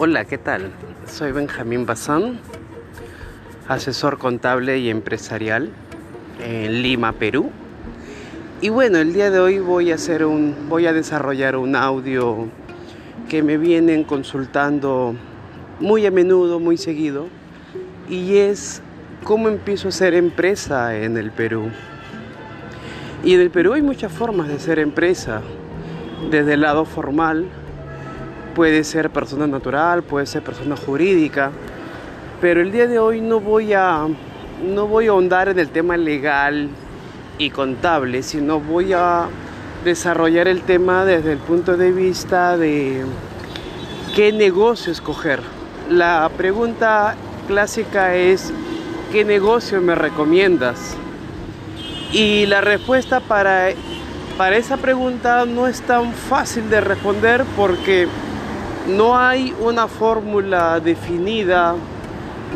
Hola, ¿qué tal? Soy Benjamín Bazán, asesor contable y empresarial en Lima, Perú. Y bueno, el día de hoy voy a hacer un voy a desarrollar un audio que me vienen consultando muy a menudo, muy seguido, y es cómo empiezo a ser empresa en el Perú. Y en el Perú hay muchas formas de ser empresa, desde el lado formal, puede ser persona natural, puede ser persona jurídica, pero el día de hoy no voy a no voy a ahondar en el tema legal y contable, sino voy a desarrollar el tema desde el punto de vista de qué negocio escoger. La pregunta clásica es ¿qué negocio me recomiendas? Y la respuesta para, para esa pregunta no es tan fácil de responder porque no hay una fórmula definida,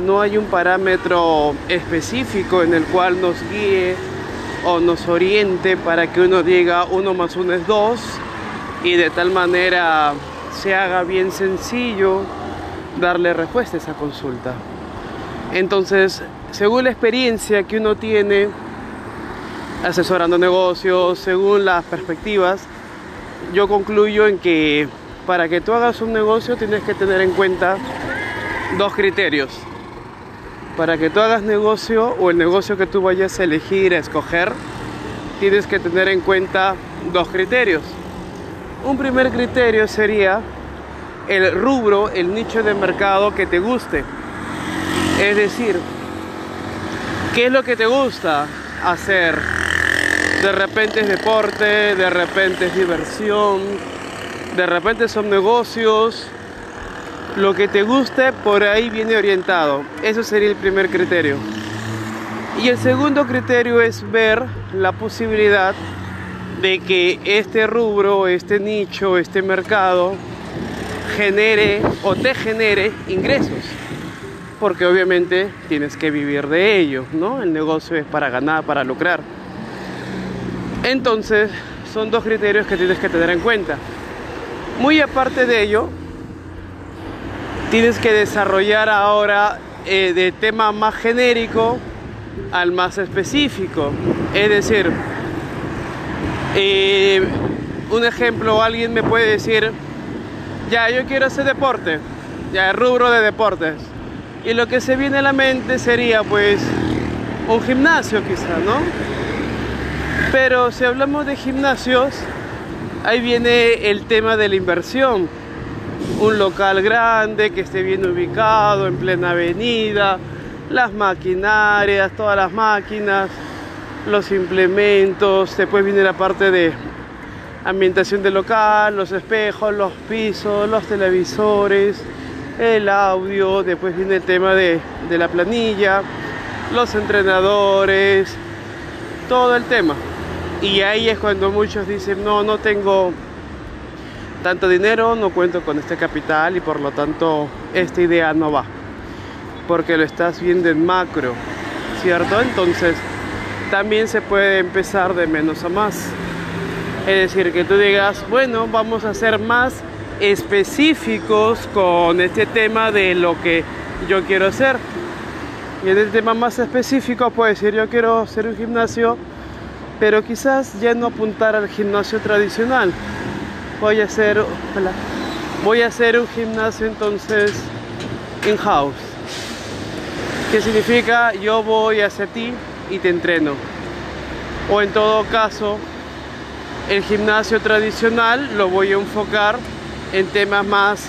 no hay un parámetro específico en el cual nos guíe o nos oriente para que uno diga uno más uno es dos y de tal manera se haga bien sencillo darle respuesta a esa consulta. Entonces, según la experiencia que uno tiene asesorando negocios, según las perspectivas, yo concluyo en que para que tú hagas un negocio tienes que tener en cuenta dos criterios. Para que tú hagas negocio o el negocio que tú vayas a elegir, a escoger, tienes que tener en cuenta dos criterios. Un primer criterio sería el rubro, el nicho de mercado que te guste. Es decir, ¿qué es lo que te gusta hacer? De repente es deporte, de repente es diversión, de repente son negocios, lo que te guste por ahí viene orientado. Eso sería el primer criterio. Y el segundo criterio es ver la posibilidad de que este rubro, este nicho, este mercado genere o te genere ingresos. Porque obviamente tienes que vivir de ello, ¿no? El negocio es para ganar, para lucrar. Entonces, son dos criterios que tienes que tener en cuenta. Muy aparte de ello, tienes que desarrollar ahora eh, de tema más genérico al más específico. Es decir, eh, un ejemplo, alguien me puede decir, ya, yo quiero hacer deporte, ya, el rubro de deportes. Y lo que se viene a la mente sería pues un gimnasio quizá, ¿no? Pero si hablamos de gimnasios, Ahí viene el tema de la inversión. Un local grande que esté bien ubicado, en plena avenida, las maquinarias, todas las máquinas, los implementos, después viene la parte de ambientación del local, los espejos, los pisos, los televisores, el audio, después viene el tema de, de la planilla, los entrenadores, todo el tema. Y ahí es cuando muchos dicen, no, no tengo tanto dinero, no cuento con este capital y por lo tanto esta idea no va. Porque lo estás viendo en macro, ¿cierto? Entonces también se puede empezar de menos a más. Es decir, que tú digas, bueno, vamos a ser más específicos con este tema de lo que yo quiero hacer. Y en el tema más específico puedo decir, yo quiero hacer un gimnasio pero quizás ya no apuntar al gimnasio tradicional. Voy a hacer, voy a hacer un gimnasio entonces in-house. ¿Qué significa? Yo voy hacia ti y te entreno. O en todo caso, el gimnasio tradicional lo voy a enfocar en temas más,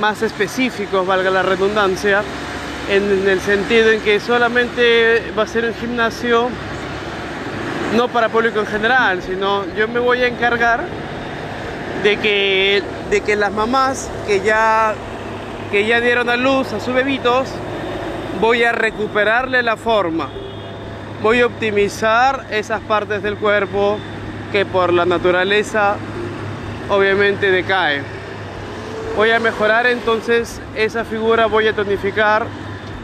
más específicos, valga la redundancia, en el sentido en que solamente va a ser un gimnasio no para público en general, sino yo me voy a encargar de que, de que las mamás que ya, que ya dieron a luz a sus bebitos, voy a recuperarle la forma. Voy a optimizar esas partes del cuerpo que por la naturaleza obviamente decaen. Voy a mejorar entonces esa figura, voy a tonificar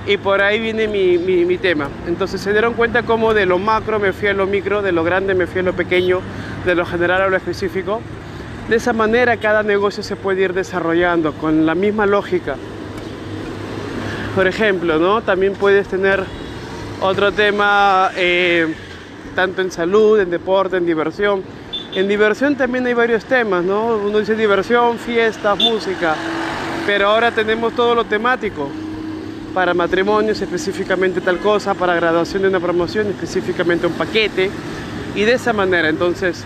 y por ahí viene mi, tema. Entonces se dieron cuenta cómo de lo macro me fui a lo micro, de lo grande me fui a lo pequeño, de lo general a lo específico. De esa manera cada negocio se puede ir desarrollando con la misma lógica. Por ejemplo, ¿no? También puedes tener otro tema eh, tanto en salud, en deporte, en diversión. En diversión también hay varios temas, ¿no? Uno dice diversión, fiestas, música, pero ahora tenemos todo lo temático. Para matrimonios específicamente tal cosa, para graduación de una promoción específicamente un paquete. Y de esa manera, entonces,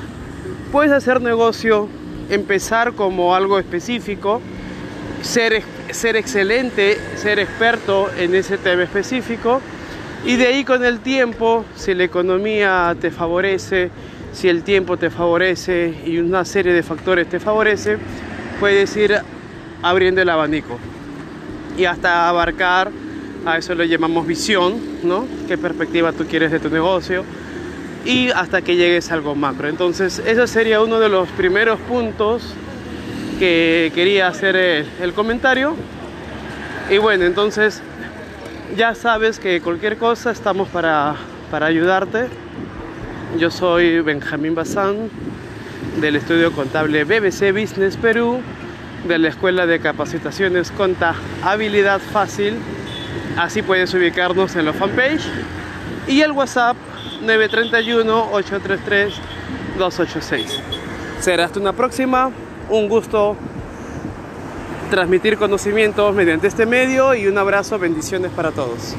puedes hacer negocio, empezar como algo específico, ser, ser excelente, ser experto en ese tema específico y de ahí con el tiempo, si la economía te favorece, si el tiempo te favorece y una serie de factores te favorece, puedes ir abriendo el abanico y hasta abarcar, a eso lo llamamos visión, ¿no? ¿Qué perspectiva tú quieres de tu negocio? Y hasta que llegues a algo macro. Entonces, ese sería uno de los primeros puntos que quería hacer el, comentario. Y bueno, entonces ya sabes que cualquier cosa estamos para, para ayudarte. Yo soy Benjamín Bazán del estudio contable BBC Business Perú, de la Escuela de Capacitaciones Conta Habilidad Fácil. Así puedes ubicarnos en la fanpage. Y el WhatsApp 931-833-286. Será hasta una próxima. Un gusto transmitir conocimientos mediante este medio y un abrazo, bendiciones para todos.